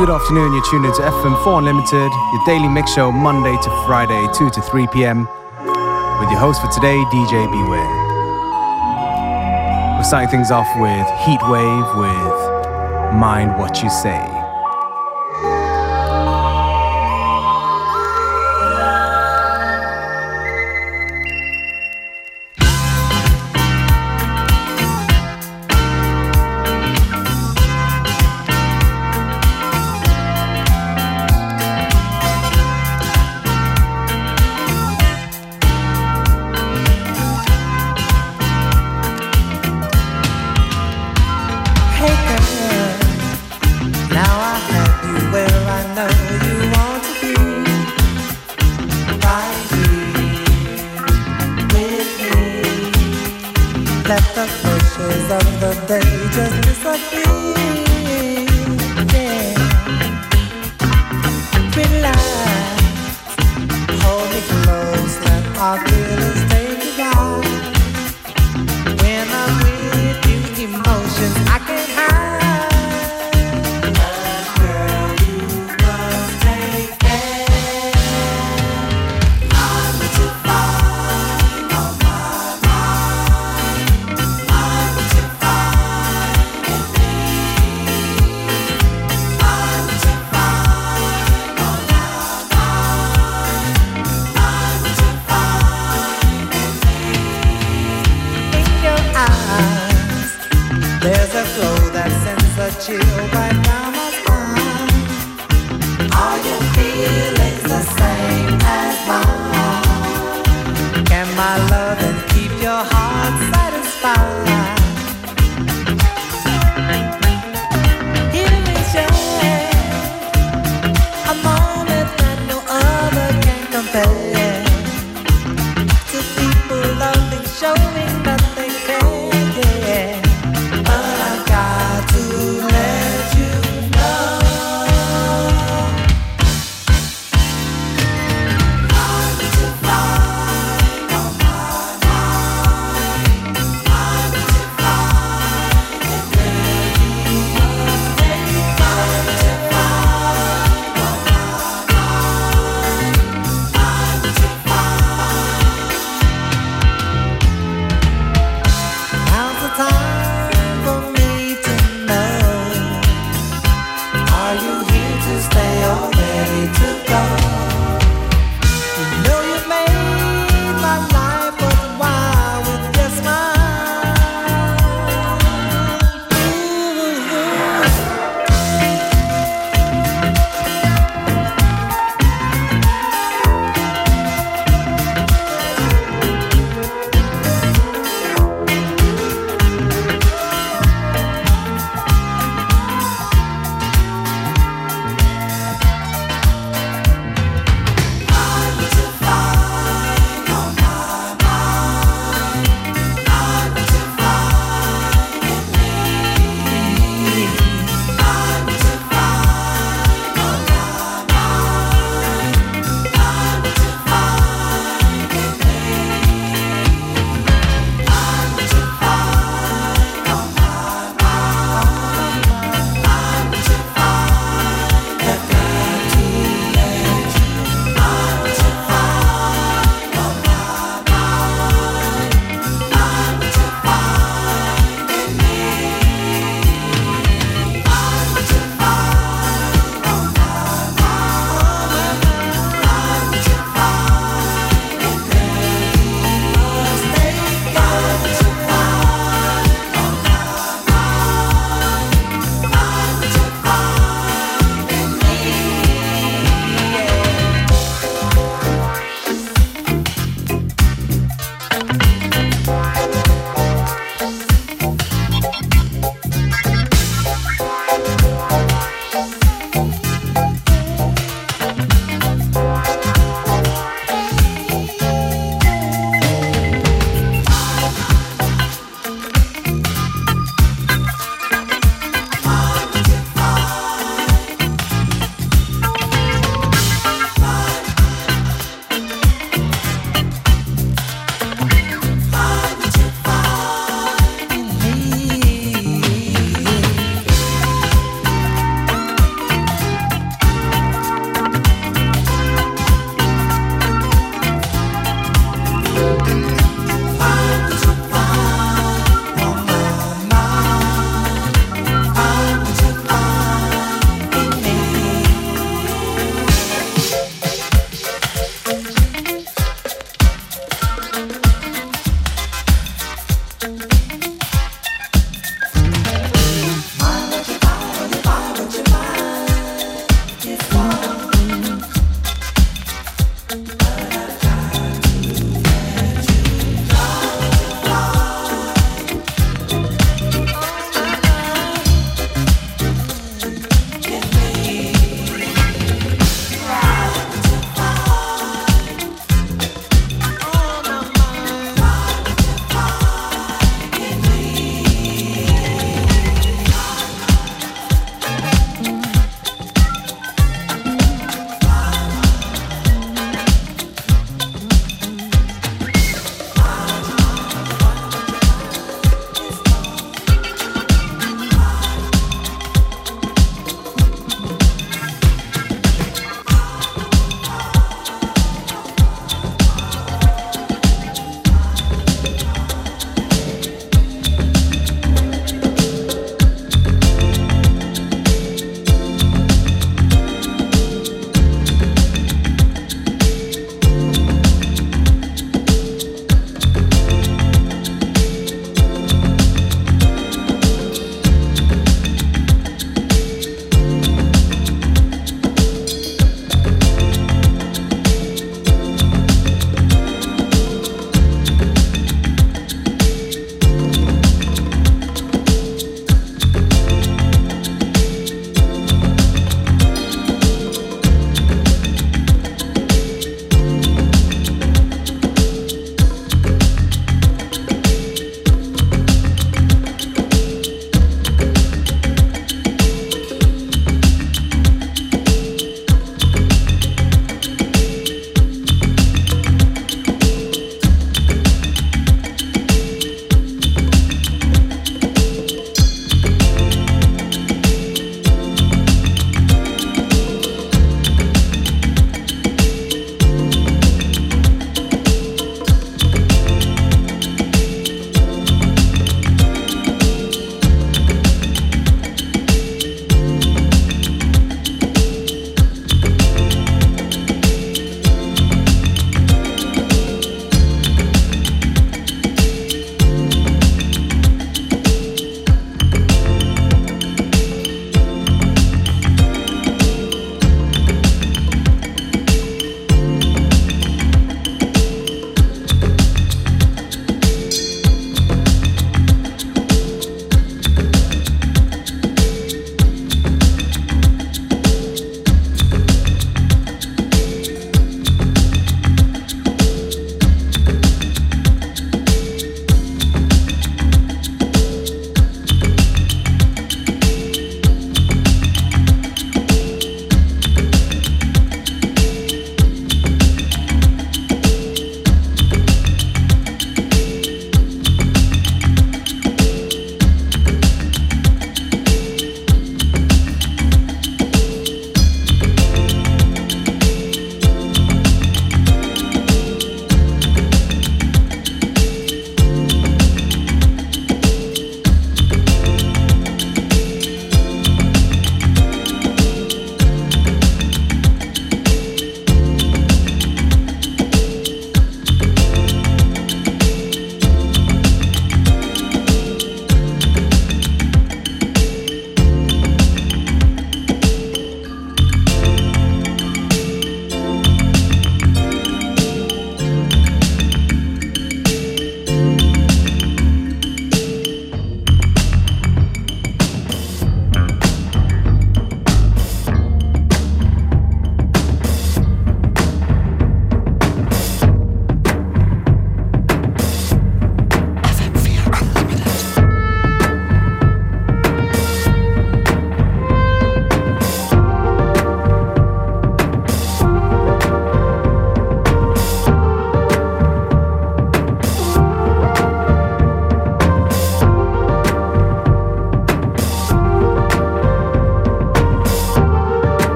Good afternoon, you're tuned into FM4 Unlimited, your daily mix show Monday to Friday, 2 to 3 p.m. With your host for today, DJ Beware. We're starting things off with Heatwave with Mind What You Say.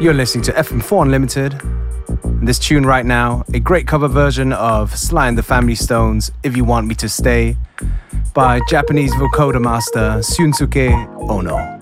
You're listening to FM4 Unlimited. And This tune right now, a great cover version of Sly and the Family Stones, If You Want Me to Stay, by Japanese vocoder master Shunsuke Ono.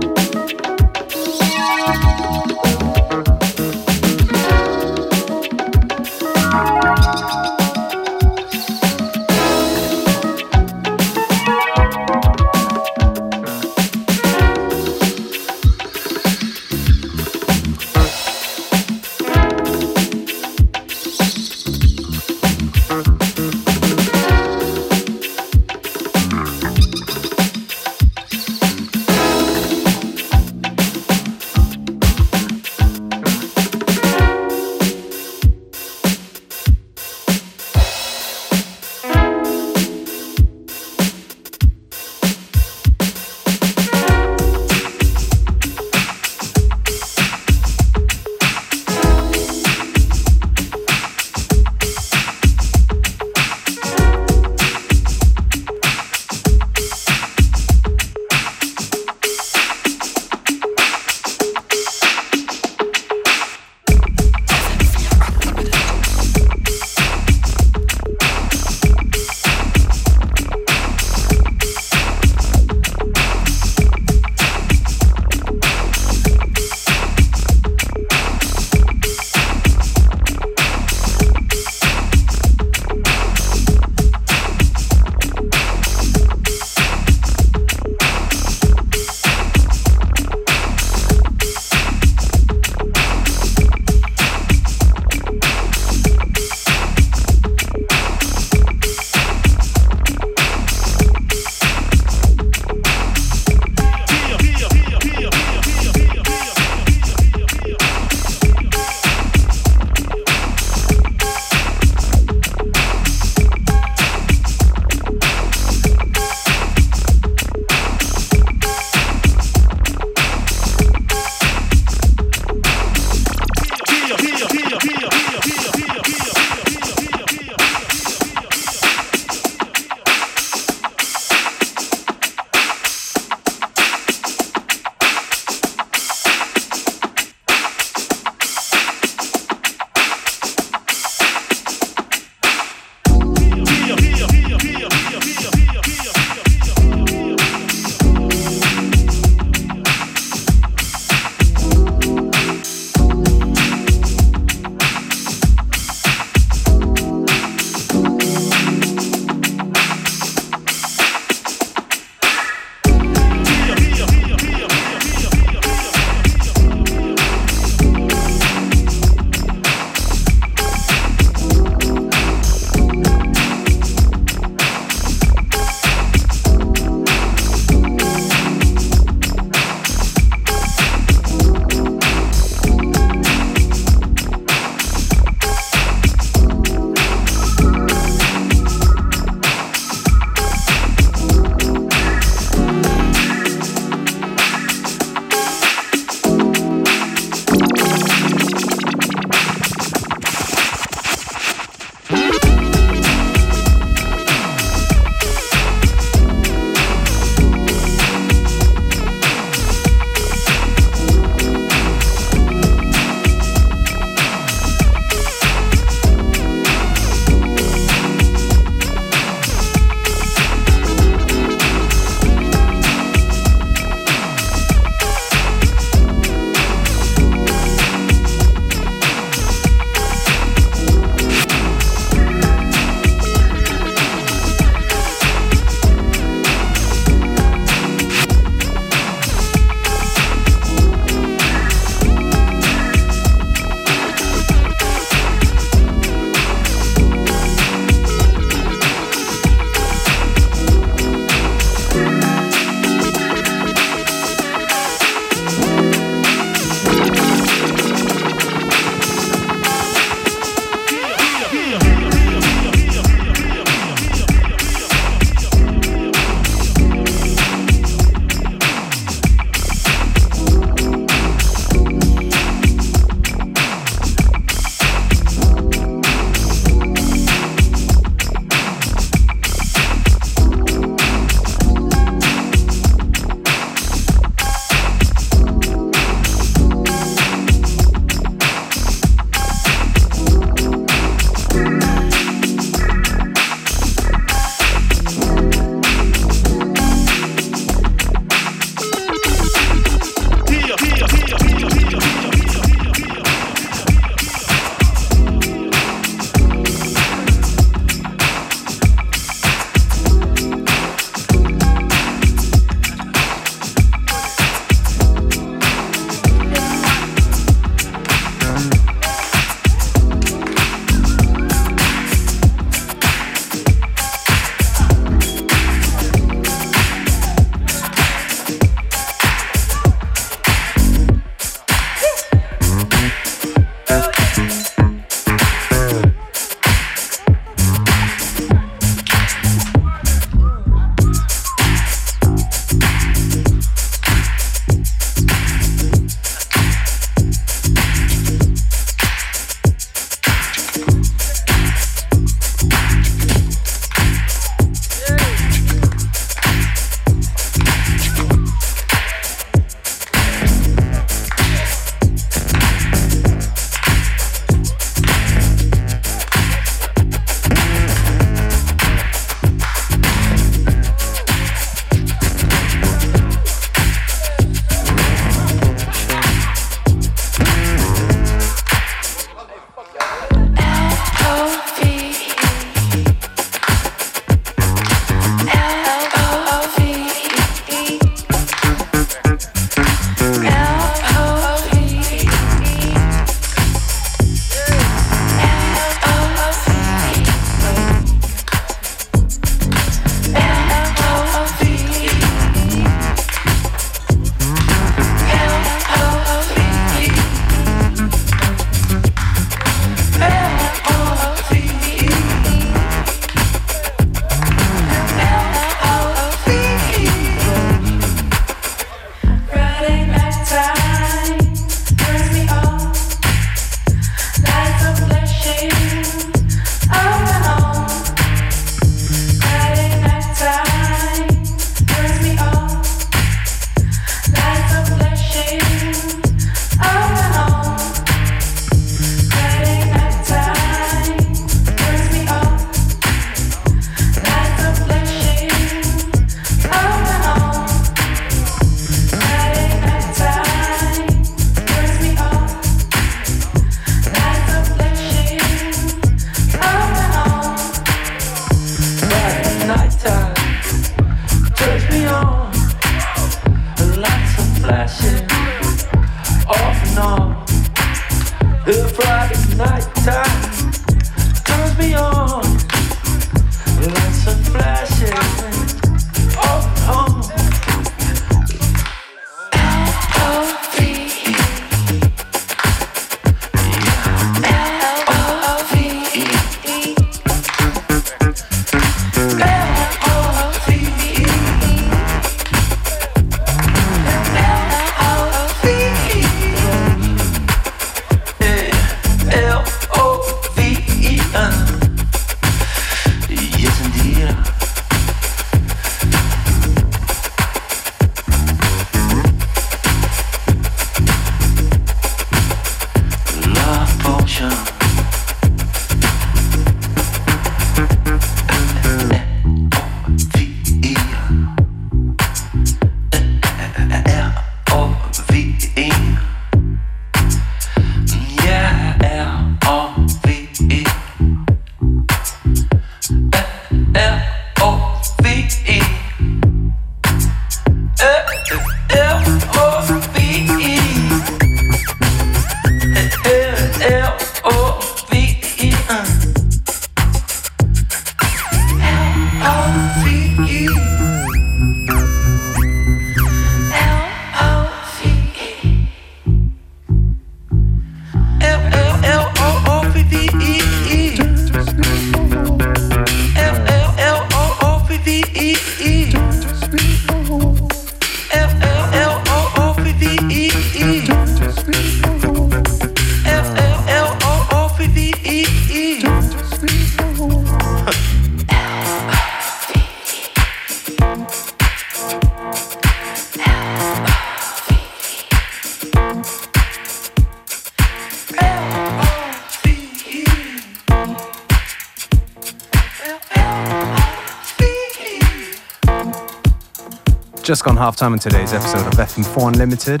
Just gone half time in today's episode of FM4 Unlimited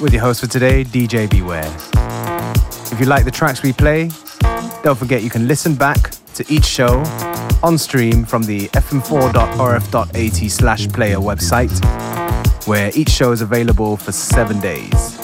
with your host for today, DJ Beware. If you like the tracks we play, don't forget you can listen back to each show on stream from the fm4.orf.at slash player website, where each show is available for seven days.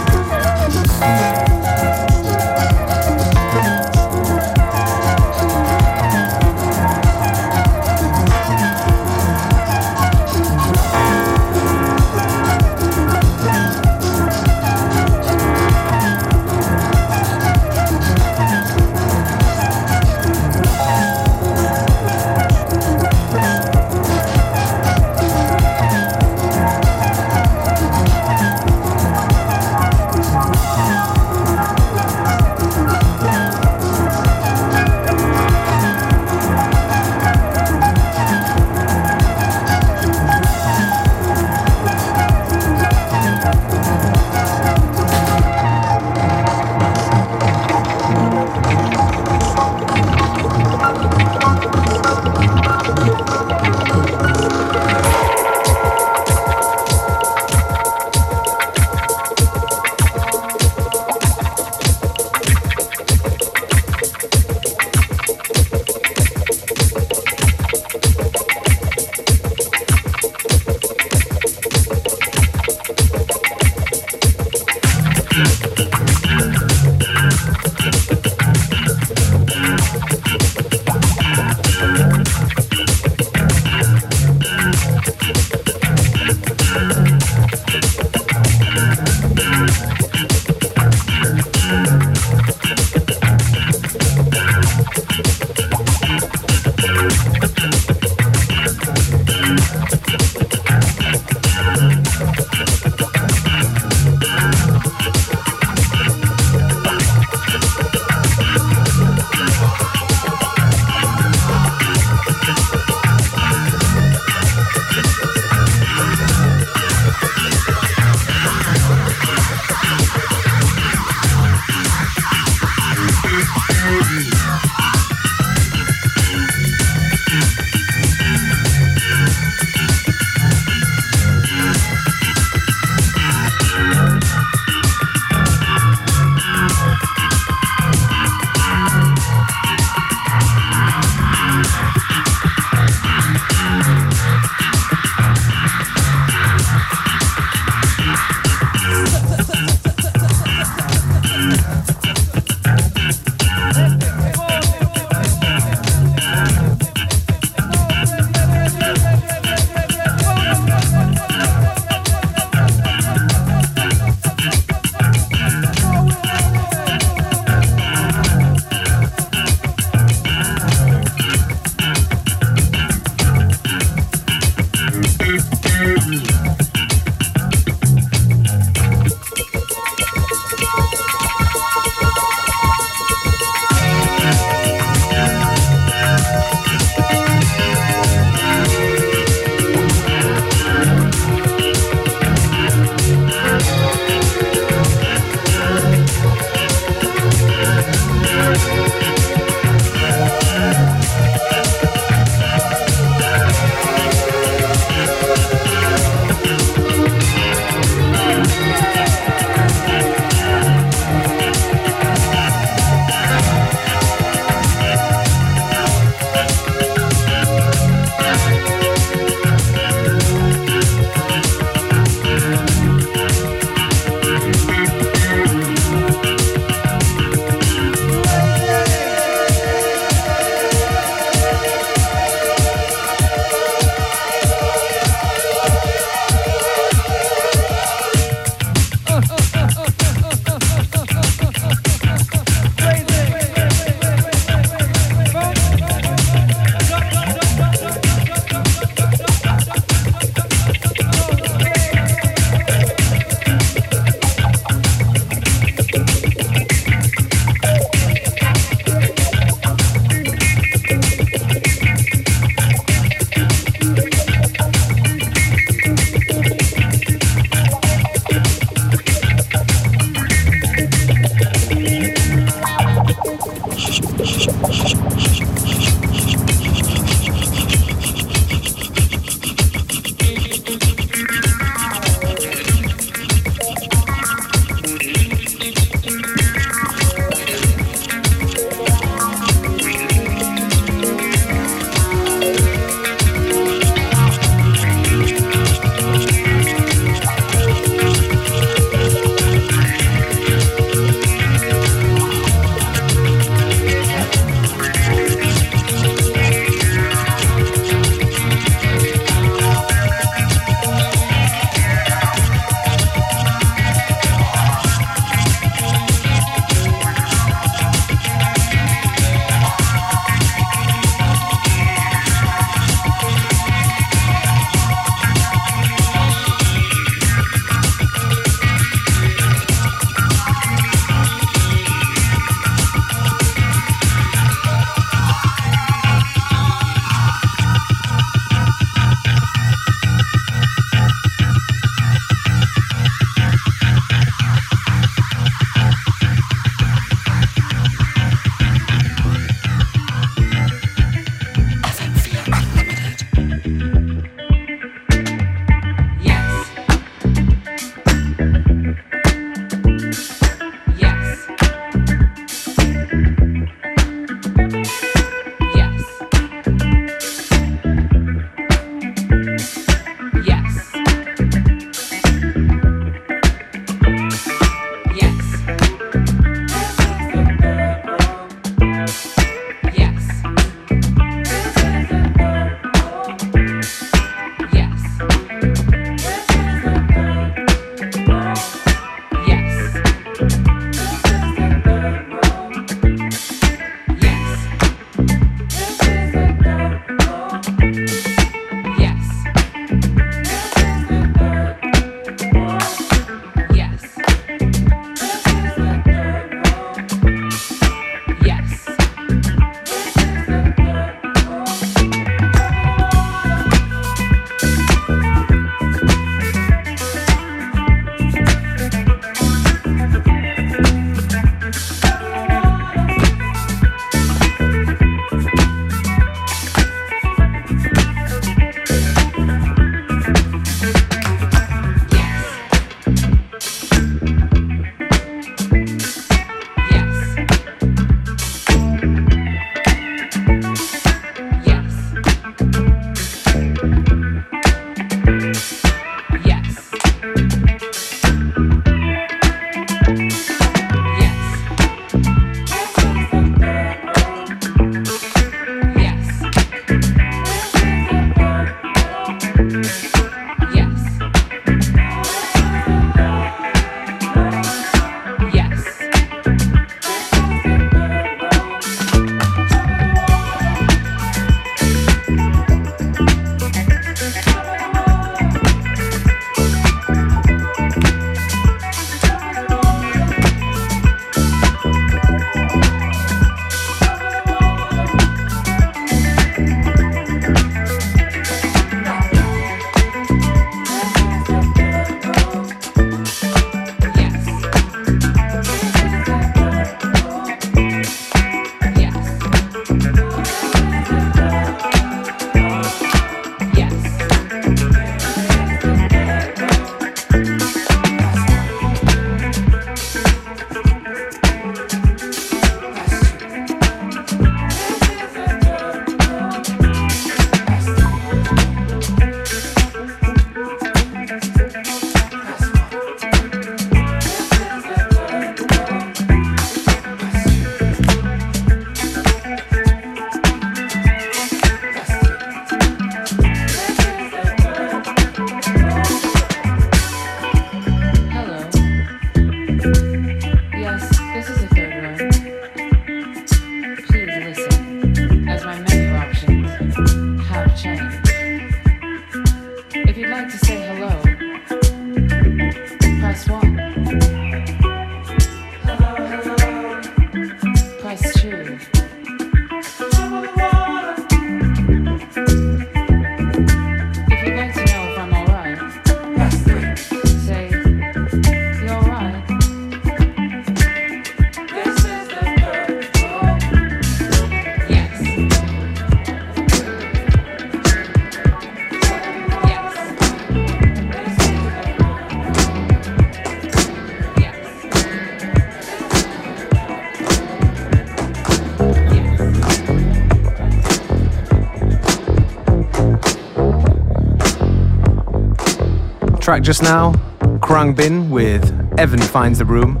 Track just now, Khruangbin Bin with Evan Finds the Room.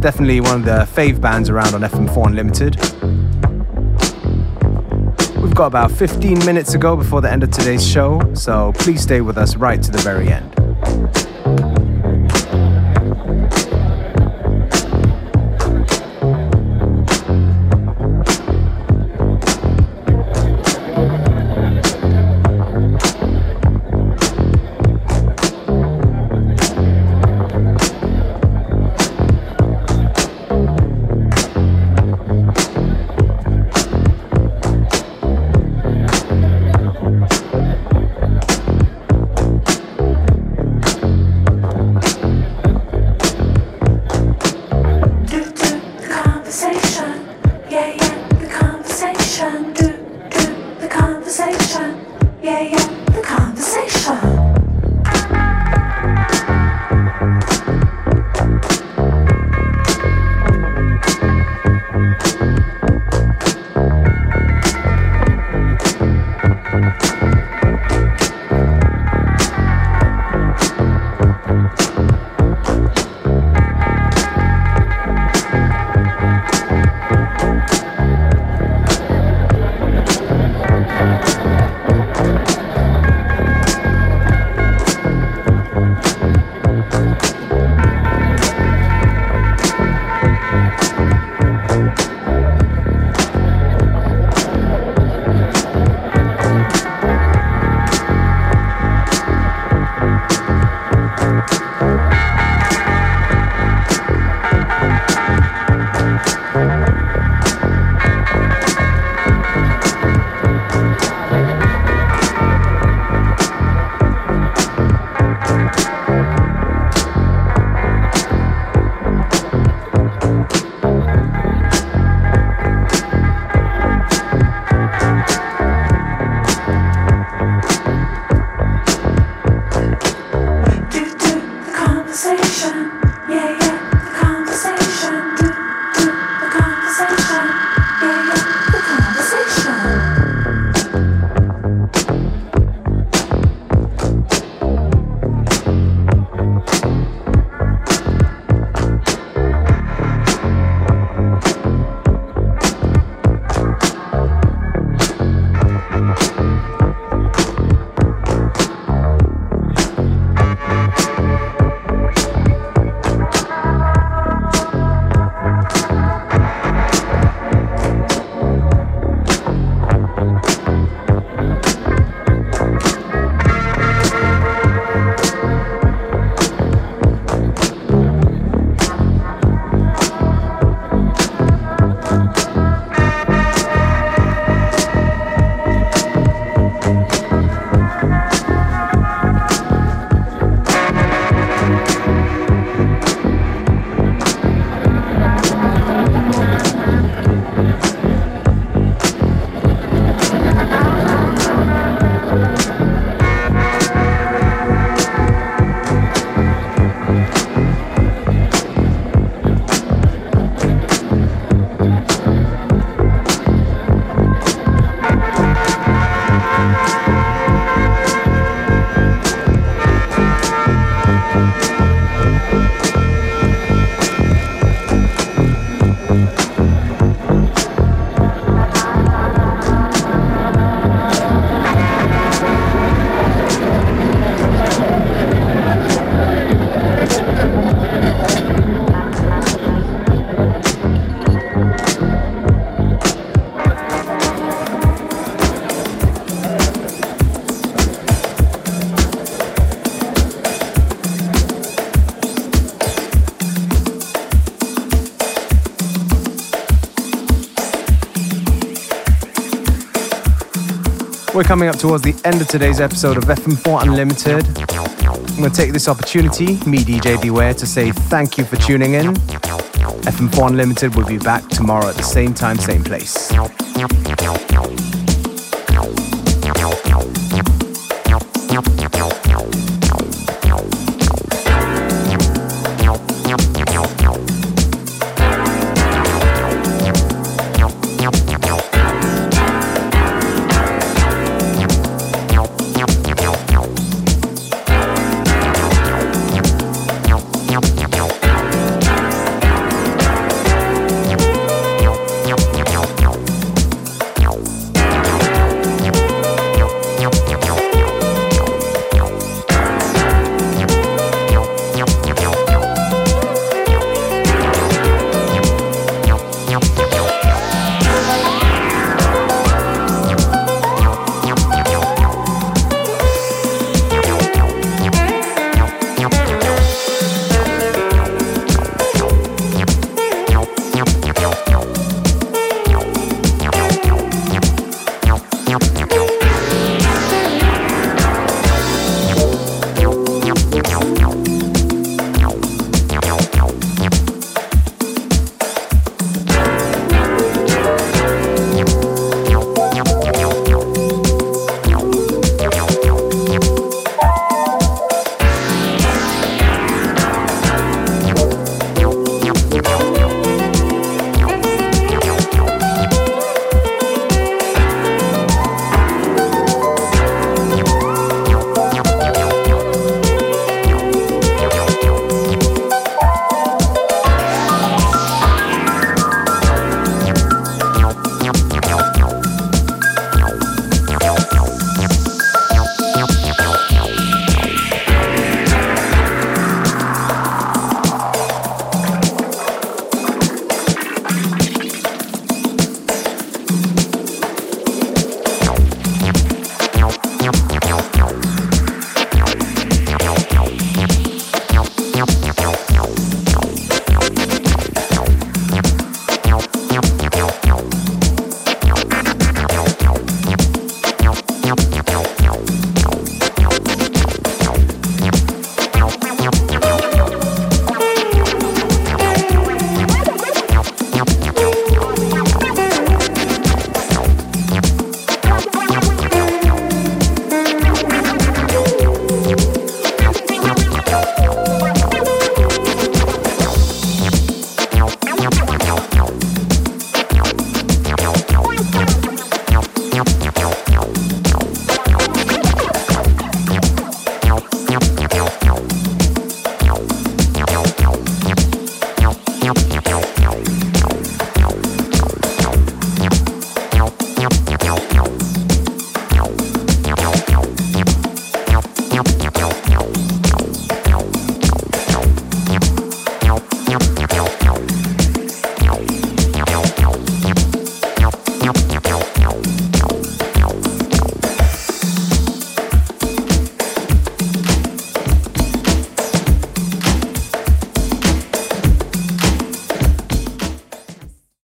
Definitely one of the fave bands around on FM4 Unlimited. We've got about 15 minutes to go before the end of today's show, so please stay with us right to the very end. We're coming up towards the end of today's episode of FM4 Unlimited. I'm going to take this opportunity, me DJ Beware, to say thank you for tuning in. FM4 Unlimited will be back tomorrow at the same time, same place.